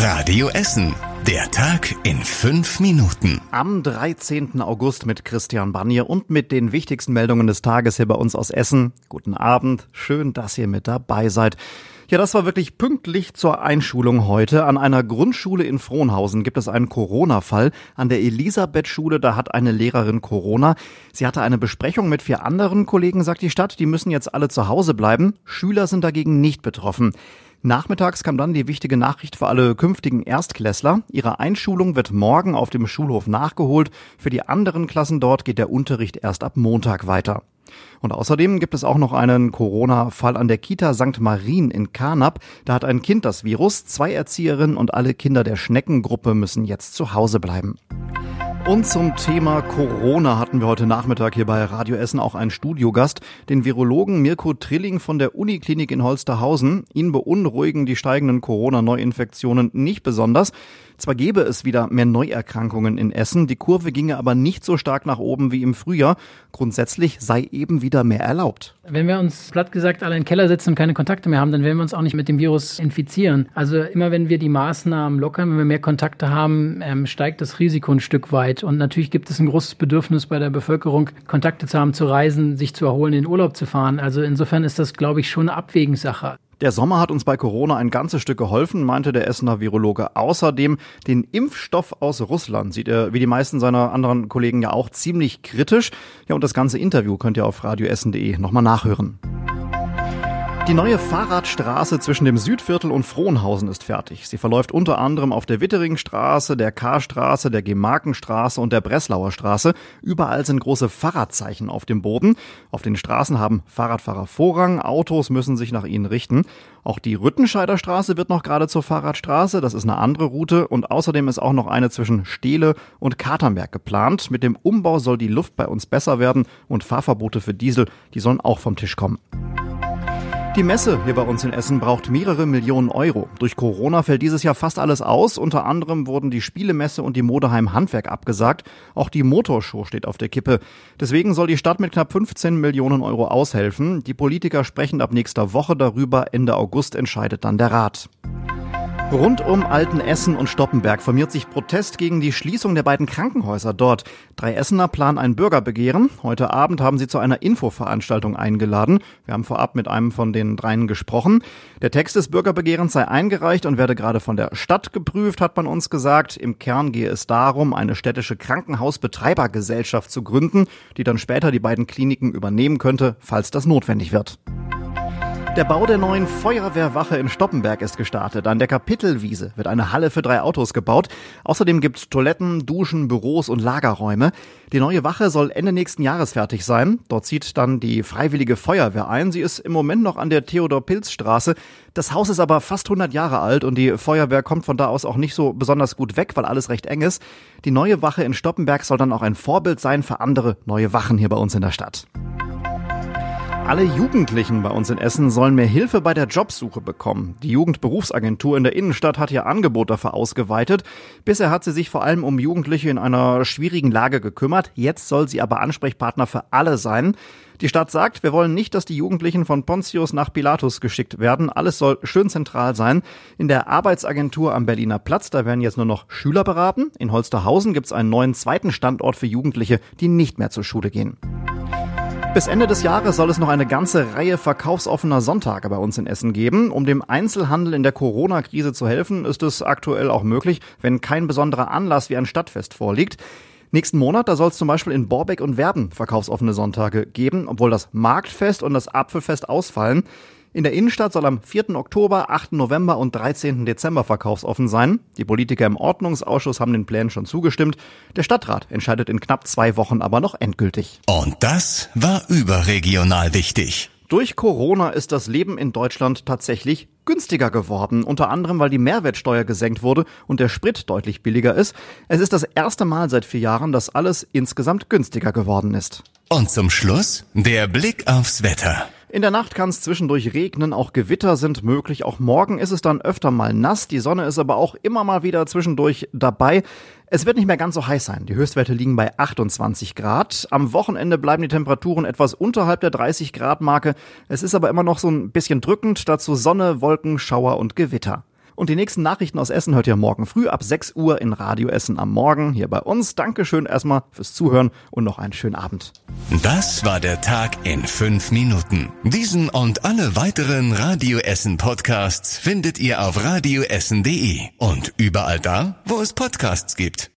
Radio Essen. Der Tag in fünf Minuten. Am 13. August mit Christian Banier und mit den wichtigsten Meldungen des Tages hier bei uns aus Essen. Guten Abend. Schön, dass ihr mit dabei seid. Ja, das war wirklich pünktlich zur Einschulung heute. An einer Grundschule in Frohnhausen gibt es einen Corona-Fall. An der Elisabeth-Schule, da hat eine Lehrerin Corona. Sie hatte eine Besprechung mit vier anderen Kollegen, sagt die Stadt. Die müssen jetzt alle zu Hause bleiben. Schüler sind dagegen nicht betroffen. Nachmittags kam dann die wichtige Nachricht für alle künftigen Erstklässler. Ihre Einschulung wird morgen auf dem Schulhof nachgeholt. Für die anderen Klassen dort geht der Unterricht erst ab Montag weiter. Und außerdem gibt es auch noch einen Corona-Fall an der Kita St. Marien in Karnap. Da hat ein Kind das Virus. Zwei Erzieherinnen und alle Kinder der Schneckengruppe müssen jetzt zu Hause bleiben. Und zum Thema Corona hatten wir heute Nachmittag hier bei Radio Essen auch einen Studiogast, den Virologen Mirko Trilling von der Uniklinik in Holsterhausen. Ihn beunruhigen die steigenden Corona-Neuinfektionen nicht besonders. Zwar gäbe es wieder mehr Neuerkrankungen in Essen, die Kurve ginge aber nicht so stark nach oben wie im Frühjahr. Grundsätzlich sei eben wieder mehr erlaubt. Wenn wir uns platt gesagt alle im Keller sitzen und keine Kontakte mehr haben, dann werden wir uns auch nicht mit dem Virus infizieren. Also immer wenn wir die Maßnahmen lockern, wenn wir mehr Kontakte haben, ähm, steigt das Risiko ein Stück weit. Und natürlich gibt es ein großes Bedürfnis bei der Bevölkerung, Kontakte zu haben, zu reisen, sich zu erholen, in den Urlaub zu fahren. Also insofern ist das, glaube ich, schon eine Abwägungssache. Der Sommer hat uns bei Corona ein ganzes Stück geholfen, meinte der Essener Virologe. Außerdem den Impfstoff aus Russland sieht er, wie die meisten seiner anderen Kollegen ja auch, ziemlich kritisch. Ja, und das ganze Interview könnt ihr auf radioessen.de nochmal nachhören. Die neue Fahrradstraße zwischen dem Südviertel und Frohnhausen ist fertig. Sie verläuft unter anderem auf der Witteringstraße, der Karstraße, der Gemarkenstraße und der Breslauer Straße. Überall sind große Fahrradzeichen auf dem Boden. Auf den Straßen haben Fahrradfahrer Vorrang, Autos müssen sich nach ihnen richten. Auch die Rüttenscheider Straße wird noch gerade zur Fahrradstraße. Das ist eine andere Route und außerdem ist auch noch eine zwischen Stehle und Katernberg geplant. Mit dem Umbau soll die Luft bei uns besser werden und Fahrverbote für Diesel, die sollen auch vom Tisch kommen. Die Messe hier bei uns in Essen braucht mehrere Millionen Euro. Durch Corona fällt dieses Jahr fast alles aus. Unter anderem wurden die Spielemesse und die Modeheim Handwerk abgesagt. Auch die Motorshow steht auf der Kippe. Deswegen soll die Stadt mit knapp 15 Millionen Euro aushelfen. Die Politiker sprechen ab nächster Woche darüber. Ende August entscheidet dann der Rat. Rund um Altenessen und Stoppenberg formiert sich Protest gegen die Schließung der beiden Krankenhäuser dort. Drei Essener planen ein Bürgerbegehren. Heute Abend haben sie zu einer Infoveranstaltung eingeladen. Wir haben vorab mit einem von den dreien gesprochen. Der Text des Bürgerbegehrens sei eingereicht und werde gerade von der Stadt geprüft, hat man uns gesagt. Im Kern gehe es darum, eine städtische Krankenhausbetreibergesellschaft zu gründen, die dann später die beiden Kliniken übernehmen könnte, falls das notwendig wird. Der Bau der neuen Feuerwehrwache in Stoppenberg ist gestartet. An der Kapitelwiese wird eine Halle für drei Autos gebaut. Außerdem gibt es Toiletten, Duschen, Büros und Lagerräume. Die neue Wache soll Ende nächsten Jahres fertig sein. Dort zieht dann die Freiwillige Feuerwehr ein. Sie ist im Moment noch an der Theodor-Pilz-Straße. Das Haus ist aber fast 100 Jahre alt und die Feuerwehr kommt von da aus auch nicht so besonders gut weg, weil alles recht eng ist. Die neue Wache in Stoppenberg soll dann auch ein Vorbild sein für andere neue Wachen hier bei uns in der Stadt. Alle Jugendlichen bei uns in Essen sollen mehr Hilfe bei der Jobsuche bekommen. Die Jugendberufsagentur in der Innenstadt hat ihr Angebot dafür ausgeweitet. Bisher hat sie sich vor allem um Jugendliche in einer schwierigen Lage gekümmert. Jetzt soll sie aber Ansprechpartner für alle sein. Die Stadt sagt, wir wollen nicht, dass die Jugendlichen von Pontius nach Pilatus geschickt werden. Alles soll schön zentral sein. In der Arbeitsagentur am Berliner Platz, da werden jetzt nur noch Schüler beraten. In Holsterhausen gibt es einen neuen zweiten Standort für Jugendliche, die nicht mehr zur Schule gehen. Bis Ende des Jahres soll es noch eine ganze Reihe verkaufsoffener Sonntage bei uns in Essen geben. Um dem Einzelhandel in der Corona-Krise zu helfen, ist es aktuell auch möglich, wenn kein besonderer Anlass wie ein Stadtfest vorliegt. Nächsten Monat, da soll es zum Beispiel in Borbeck und Werden verkaufsoffene Sonntage geben, obwohl das Marktfest und das Apfelfest ausfallen. In der Innenstadt soll am 4. Oktober, 8. November und 13. Dezember verkaufsoffen sein. Die Politiker im Ordnungsausschuss haben den Plänen schon zugestimmt. Der Stadtrat entscheidet in knapp zwei Wochen aber noch endgültig. Und das war überregional wichtig. Durch Corona ist das Leben in Deutschland tatsächlich günstiger geworden, unter anderem weil die Mehrwertsteuer gesenkt wurde und der Sprit deutlich billiger ist. Es ist das erste Mal seit vier Jahren, dass alles insgesamt günstiger geworden ist. Und zum Schluss der Blick aufs Wetter. In der Nacht kann es zwischendurch regnen, auch Gewitter sind möglich. Auch morgen ist es dann öfter mal nass. Die Sonne ist aber auch immer mal wieder zwischendurch dabei. Es wird nicht mehr ganz so heiß sein. Die Höchstwerte liegen bei 28 Grad. Am Wochenende bleiben die Temperaturen etwas unterhalb der 30 Grad Marke. Es ist aber immer noch so ein bisschen drückend. Dazu Sonne, Wolken, Schauer und Gewitter. Und die nächsten Nachrichten aus Essen hört ihr morgen früh ab 6 Uhr in Radio Essen am Morgen hier bei uns. Dankeschön erstmal fürs Zuhören und noch einen schönen Abend. Das war der Tag in fünf Minuten. Diesen und alle weiteren Radio Essen Podcasts findet ihr auf radioessen.de und überall da, wo es Podcasts gibt.